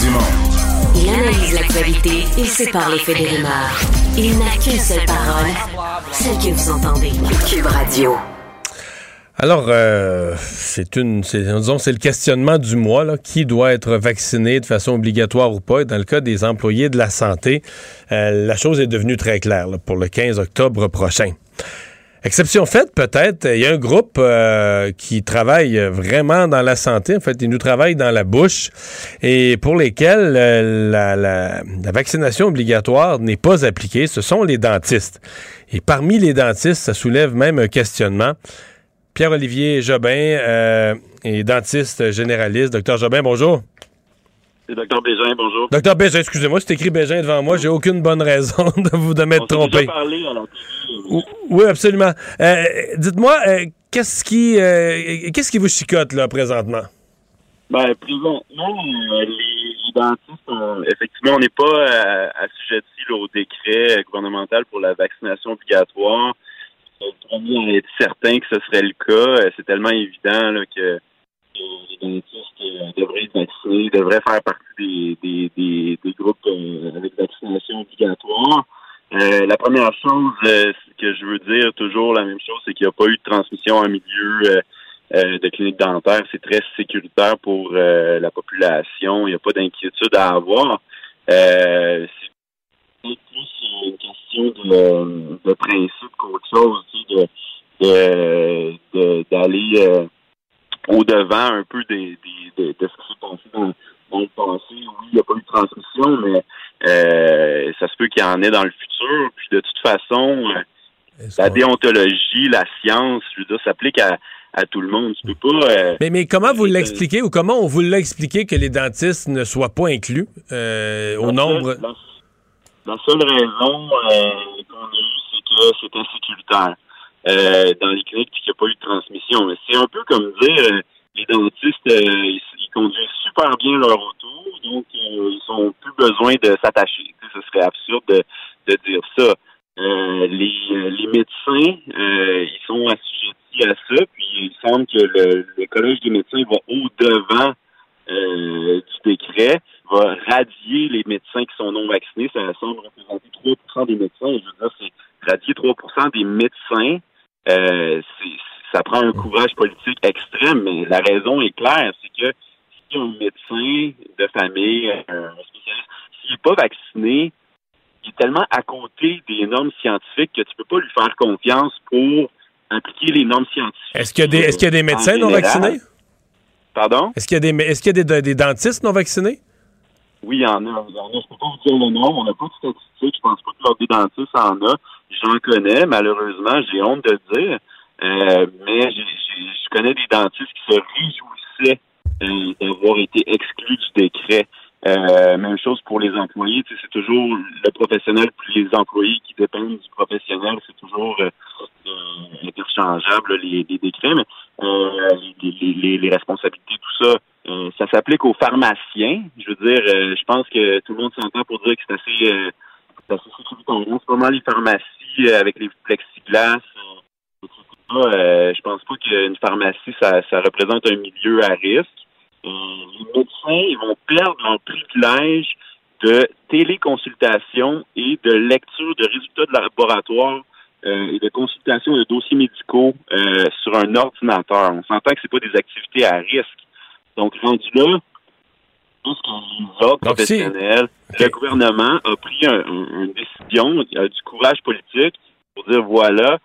Dumont. Il analyse l'actualité et sépare les faits des rumeurs. Il n'a qu'une seule parole, celle que vous entendez. Cube Radio. Alors, euh, c'est une, disons, c'est le questionnement du mois. Là. Qui doit être vacciné de façon obligatoire ou pas? Et dans le cas des employés de la santé, euh, la chose est devenue très claire pour le 15 octobre prochain. Exception faite, peut-être, il y a un groupe euh, qui travaille vraiment dans la santé. En fait, ils nous travaillent dans la bouche et pour lesquels la, la, vaccination obligatoire n'est pas appliquée. Ce sont les dentistes. Et parmi les dentistes, ça soulève même un questionnement. Pierre-Olivier Jobin euh, est dentiste généraliste. Docteur Jobin, bonjour. C'est Docteur Bégin, bonjour. Docteur Bégin, excusez-moi, c'est écrit Bégin devant moi. J'ai aucune bonne raison de vous de m'être trompé. Parlé, oui, absolument. Euh, dites-moi, euh, qu'est-ce qui, qu'est-ce qui vous chicote là présentement? Ben, présentement, les, dentistes, effectivement, on n'est pas assujetti au décret gouvernemental pour la vaccination obligatoire à être certain que ce serait le cas. Euh, c'est tellement évident que, les dentistes euh, devraient être vaccinés, devraient faire partie des, des, groupes euh, avec vaccination obligatoire. La première chose que je veux dire, toujours la même chose, c'est qu'il n'y a pas eu de transmission en milieu de clinique dentaire. C'est très sécuritaire pour la population. Il n'y a pas d'inquiétude à avoir. c'est plus une question de, principe qu'autre chose, de d'aller euh, au-devant un peu des, de, ce qui s'est passé dans, le passé. Oui, il n'y a pas eu de transmission, mais euh, ça se peut qu'il y en ait dans le futur. Puis de toute façon, euh, la déontologie, la science, je veux dire, s'applique à, à tout le monde. Tu peux pas. mais, mais comment vous l'expliquez ou comment on vous l'a expliqué que les dentistes ne soient pas inclus au nombre? La seule raison euh, qu'on a eue, c'est que c'était sécuritaire euh, dans les cliniques et qu'il n'y a pas eu de transmission. C'est un peu comme dire euh, les dentistes, ils, conduisent super bien leur auto, donc ils n'ont plus besoin de s'attacher. Ce serait absurde de, dire ça. les, les médecins, ils sont assujettis à ça, puis il semble que le, collège des médecins va au-devant du décret va radier les médecins qui sont non vaccinés. Ça semble représenter 3% des médecins. Je veux dire, c'est radier 3% des médecins. Euh, ça prend un courage politique extrême, mais la raison est claire, c'est que si un médecin de famille, un spécialiste, s'il n'est pas vacciné, il est tellement à côté des normes scientifiques que tu ne peux pas lui faire confiance pour appliquer les normes scientifiques. Est-ce qu'il y, a des médecins non vaccinés? Pardon? Est-ce qu'il y a des, est-ce qu'il y a des dentistes non vaccinés? Oui, il y en a. Il y en a. Je peux pas vous dire le nom. On n'a pas de statistiques. Je pense pas que l'ordre des dentistes en a. J'en connais, malheureusement. J'ai honte de le dire. Euh, mais je connais des dentistes qui se réjouissaient euh, d'avoir été exclus du décret. Euh, même chose pour les employés. c'est toujours le professionnel puis les employés qui dépendent du professionnel. C'est toujours interchangeable, les, décrets. Mais les, les, responsabilités, tout ça, euh, ça s'applique aux pharmaciens. Je veux dire, euh, je pense que tout le monde s'entend pour dire que c'est assez, euh, assez sécuritaire. C'est mal les pharmacies avec les plexiglas. je pense pas qu'une pharmacie, ça, ça représente un milieu à risque. Les médecins, ils vont perdre leur privilège de téléconsultation et de lecture de résultats de laboratoire et de consultation de dossiers médicaux sur un ordinateur. On s'entend que c'est pas des activités à risque. Donc, rendu là, tout ce qui va professionnel, le gouvernement a pris une décision, du courage politique pour dire voilà,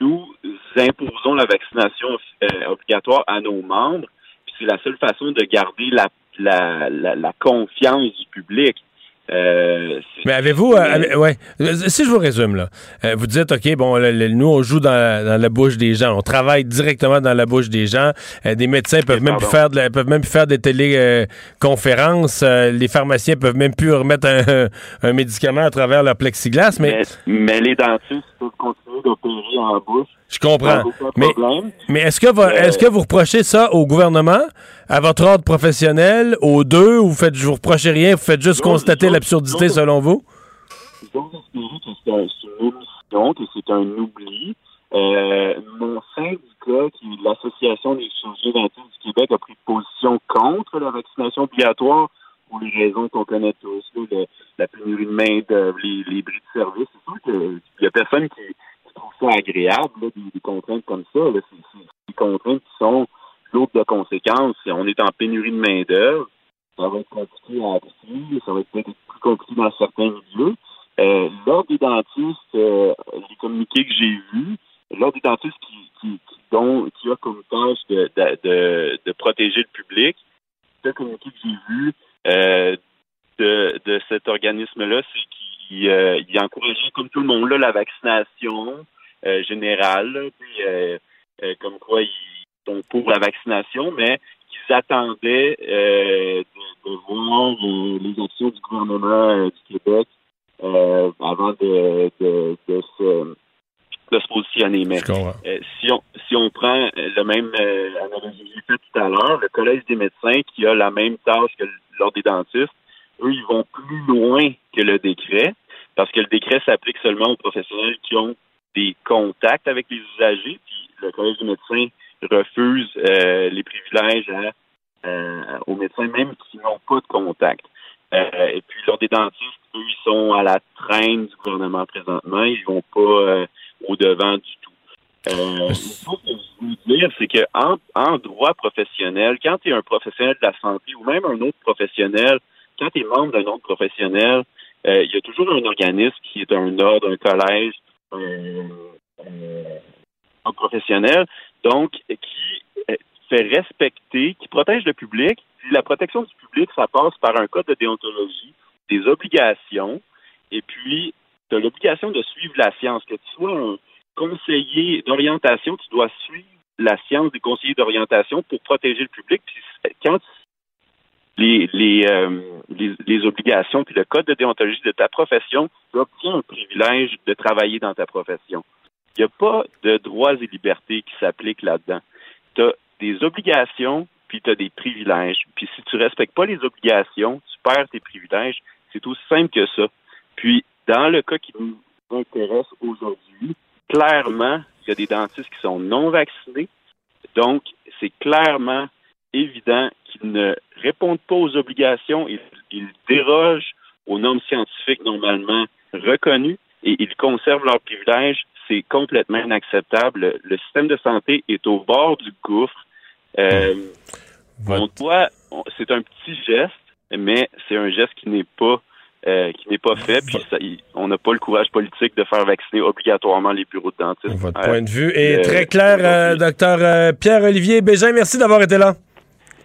nous imposons la vaccination euh, obligatoire à nos membres. C'est la seule façon de garder la, la, la confiance du public. Euh, mais avez-vous, euh, ouais, si je vous résume là, euh, vous dites ok bon, nous on joue dans la, bouche des gens, on travaille directement dans la bouche des gens. des médecins peuvent même plus faire de peuvent même plus faire des téléconférences. les pharmaciens peuvent même plus remettre un, médicament à travers leur plexiglas. Mais mais, les dentistes peuvent continuer d'opérer en bouche. Je comprends. Mais, mais est-ce que, est-ce que vous reprochez ça au gouvernement, à votre ordre professionnel, aux deux, ou vous faites, vous reprochez rien, vous faites juste constater l'absurdité selon vous? J'ose espérer que c'est une omission, que c'est un oubli. Euh, mon syndicat, qui est l'Association des chirurgiens dentistes du Québec, a pris position contre la vaccination obligatoire pour les raisons qu'on connaît tous, la pénurie de main d'œuvre, les, les bris de service. C'est sûr qu'il y a personne qui, trouve ça agréable, des, contraintes comme ça. C'est des contraintes qui sont lourdes de conséquences. On est en pénurie de main d'œuvre. Ça va être compliqué à apprendre, ça va être peut-être plus compliqué dans certains milieux. Euh, L'ordre des dentistes, euh, les communiqués que j'ai vus, l'ordre des dentistes qui, qui, qui, qui a comme tâche de, de, de, protéger le public, le communiqué que j'ai vu euh, de, de cet organisme-là, c'est euh, il encourageait, comme tout le monde, là, la vaccination euh, générale, puis, euh, euh, comme quoi ils sont pour la vaccination, mais qu'ils attendaient de, de, voir les actions du gouvernement du Québec euh, avant de, de, de, se, de se positionner. Mais euh, si, on, si on prend le même euh, analogie que j'ai fait tout à l'heure, le Collège des médecins qui a la même tâche que l'Ordre des dentistes, eux, ils vont plus loin que le décret, parce que le décret s'applique seulement aux professionnels qui ont des contacts avec les usagers, puis le Collège des médecins refuse euh, les privilèges à, euh, aux médecins même qui n'ont pas de contact. Euh, et puis, lors des dentistes, eux, ils sont à la traîne du gouvernement présentement. Ils vont pas euh, au devant du tout. Euh, ce que je veux dire, c'est que en, en, droit professionnel, quand tu es un professionnel de la santé ou même un autre professionnel, quand tu es membre d'un autre professionnel, euh, il y a toujours un organisme qui est un ordre, un collège, un, un professionnel, donc qui fait respecter, qui protège le public la protection du public, ça passe par un code de déontologie, des obligations, et puis tu as l'obligation de suivre la science. Que tu sois un conseiller d'orientation, tu dois suivre la science des conseillers d'orientation pour protéger le public. Puis quand les, les, euh, les, obligations puis le code de déontologie de ta profession, tu obtiens un privilège de travailler dans ta profession. Il n'y a pas de droits et libertés qui s'appliquent là-dedans. Tu as des obligations puis tu as des privilèges. Puis si tu respectes pas les obligations, tu perds tes privilèges. C'est aussi simple que ça. Puis, dans le cas qui nous intéresse aujourd'hui, clairement, il y a des dentistes qui sont non vaccinés. Donc, c'est clairement évident qu'ils ne répondent pas aux obligations. Ils, ils dérogent aux normes scientifiques normalement reconnues et ils conservent leurs privilèges. C'est complètement inacceptable. Le système de santé est au bord du gouffre. Euh, on doit, c'est un petit geste, mais c'est un geste qui n'est pas euh, qui n'est pas fait, puis ça, on n'a pas le courage politique de faire vacciner obligatoirement les bureaux de dentistes. Votre point de vue est très clair, euh, docteur euh, Pierre-Olivier Bégin. Merci d'avoir été là.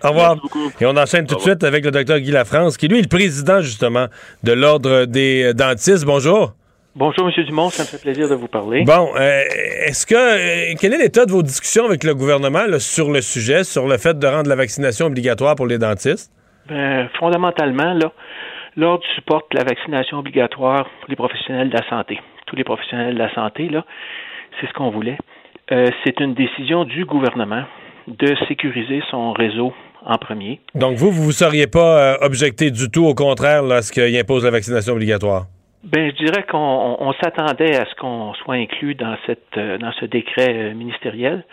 Au revoir. Et on enchaîne tout de suite avec le docteur Guy Lafrance, qui lui est le président justement de l'Ordre des dentistes. Bonjour. Bonjour, M. Dumont, ça me fait plaisir de vous parler. Bon, euh, est-ce que euh, quel est l'état de vos discussions avec le gouvernement là, sur le sujet, sur le fait de rendre la vaccination obligatoire pour les dentistes? Ben, fondamentalement, là, l'ordre supporte la vaccination obligatoire pour les professionnels de la santé. Tous les professionnels de la santé, là, c'est ce qu'on voulait. Euh, c'est une décision du gouvernement de sécuriser son réseau en premier. Donc vous, vous ne seriez pas objecté du tout, au contraire, là, à ce qu'il impose la vaccination obligatoire? Ben, je dirais qu'on on, s'attendait à ce qu'on soit inclus dans cette euh, dans ce décret euh, ministériel.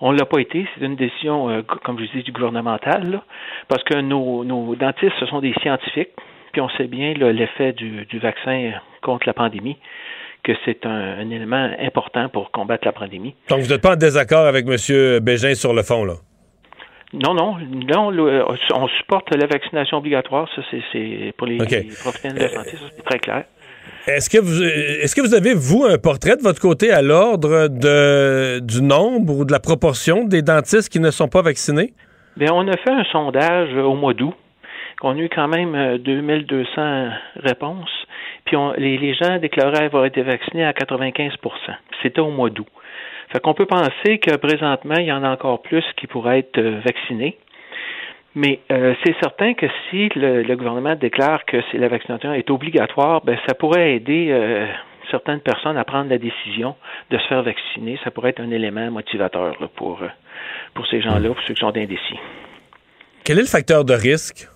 On l'a pas été. C'est une décision, euh, comme je dis, du gouvernemental, là, parce que nos, nos dentistes, ce sont des scientifiques, puis on sait bien l'effet du, du vaccin contre la pandémie que c'est un, un, élément important pour combattre la pandémie. Donc, vous n'êtes pas en désaccord avec M. Bégin sur le fond, là? Non, non, non, on supporte la vaccination obligatoire, ça c'est pour les, les professionnels de la santé, ça c'est très clair. Est-ce que vous est-ce que vous avez vous un portrait de votre côté à l'ordre de du nombre ou de la proportion des dentistes qui ne sont pas vaccinés? Bien, on a fait un sondage au mois d'août. On a eu quand même 2200 euh, réponses. Puis les, les, gens déclaraient avoir été vaccinés à 95% C'était au mois d'août. Fait qu'on peut penser que présentement, il y en a encore plus qui pourraient être euh, vaccinés. Mais euh, c'est certain que si le, gouvernement déclare que la vaccination est obligatoire, ben, ça pourrait aider euh, certaines personnes à prendre la décision de se faire vacciner. Ça pourrait être un élément motivateur pour, euh, pour ces gens-là, pour ceux qui sont indécis. Quel est le facteur de risque?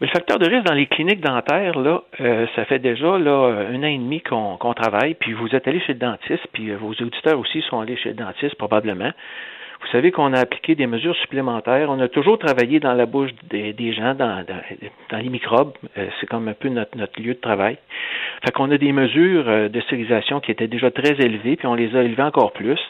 Mais le facteur de risque dans les cliniques dentaires, là, ça fait déjà là, un an et demi qu'on travaille, puis vous êtes allé chez le dentiste, puis vos auditeurs aussi sont allés chez le dentiste probablement. Vous savez qu'on a appliqué des mesures supplémentaires. On a toujours travaillé dans la bouche des, gens, dans, dans, les microbes. Euh, c'est comme un peu notre, notre lieu de travail. Fait qu'on a des mesures euh, de stérilisation qui étaient déjà très élevées, puis on les a élevées encore plus.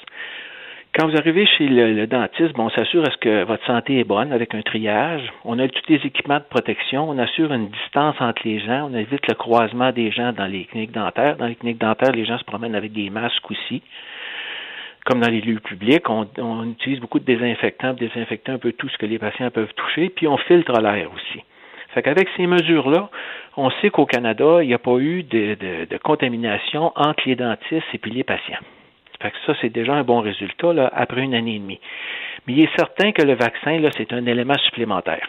Quand vous arrivez chez le, dentiste, bon, on s'assure est-ce que votre santé est bonne avec un triage. On a tous les équipements de protection. On assure une distance entre les gens. On évite le croisement des gens dans les cliniques dentaires. Dans les cliniques dentaires, les gens se promènent avec des masques aussi. Comme dans les lieux publics, on, utilise beaucoup de désinfectants pour désinfecter un peu tout ce que les patients peuvent toucher, puis on filtre l'air aussi. Fait qu'avec ces mesures-là, on sait qu'au Canada, il n'y a pas eu de, de contamination entre les dentistes et puis les patients. Fait que ça, c'est déjà un bon résultat là, après une année et demie. Mais il est certain que le vaccin, là, c'est un élément supplémentaire.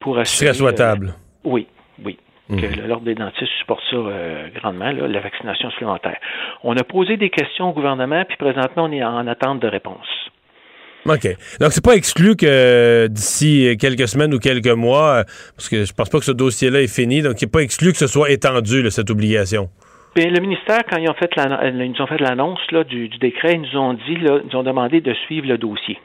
Pour assurer, Très souhaitable. oui, oui. Mhm. Que l'Ordre des dentistes supporte ça euh, grandement, la vaccination supplémentaire. On a posé des questions au gouvernement, puis présentement, on est en attente de réponse. OK. Donc, c'est pas exclu que d'ici quelques semaines ou quelques mois, euh, parce que je pense pas que ce dossier-là est fini, donc il n'est pas exclu que ce soit étendu, cette obligation. Bien, le ministère, quand ils ont fait euh, ils nous ont fait l'annonce du, décret, ils nous ont dit, là, ils ont demandé de suivre le dossier.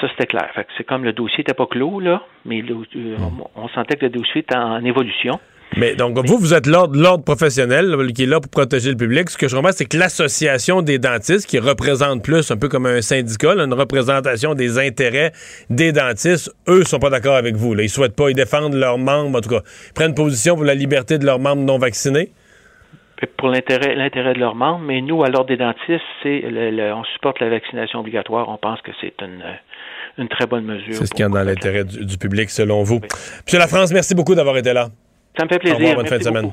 Ça, c'était clair. c'est comme le dossier n'était pas clos, là, mais euh, on, sentait que le dossier était en, évolution. Mais donc, vous, vous êtes l'ordre professionnel qui est là pour protéger le public. Ce que je remarque, c'est que l'association des dentistes, qui représente plus, un peu comme un syndicat, une représentation des intérêts des dentistes, eux sont pas d'accord avec vous. Là. Ils souhaitent pas, ils défendent leurs membres, en tout cas, ils prennent position pour la liberté de leurs membres non vaccinés pour l'intérêt l'intérêt de leurs membres, mais nous, à l'ordre des dentistes, c'est on supporte la vaccination obligatoire. On pense que c'est une, une très bonne mesure. C'est ce qui est dans l'intérêt du, public, selon vous. Monsieur La France, merci beaucoup d'avoir été là. Ça me fait plaisir. bonne fin de semaine.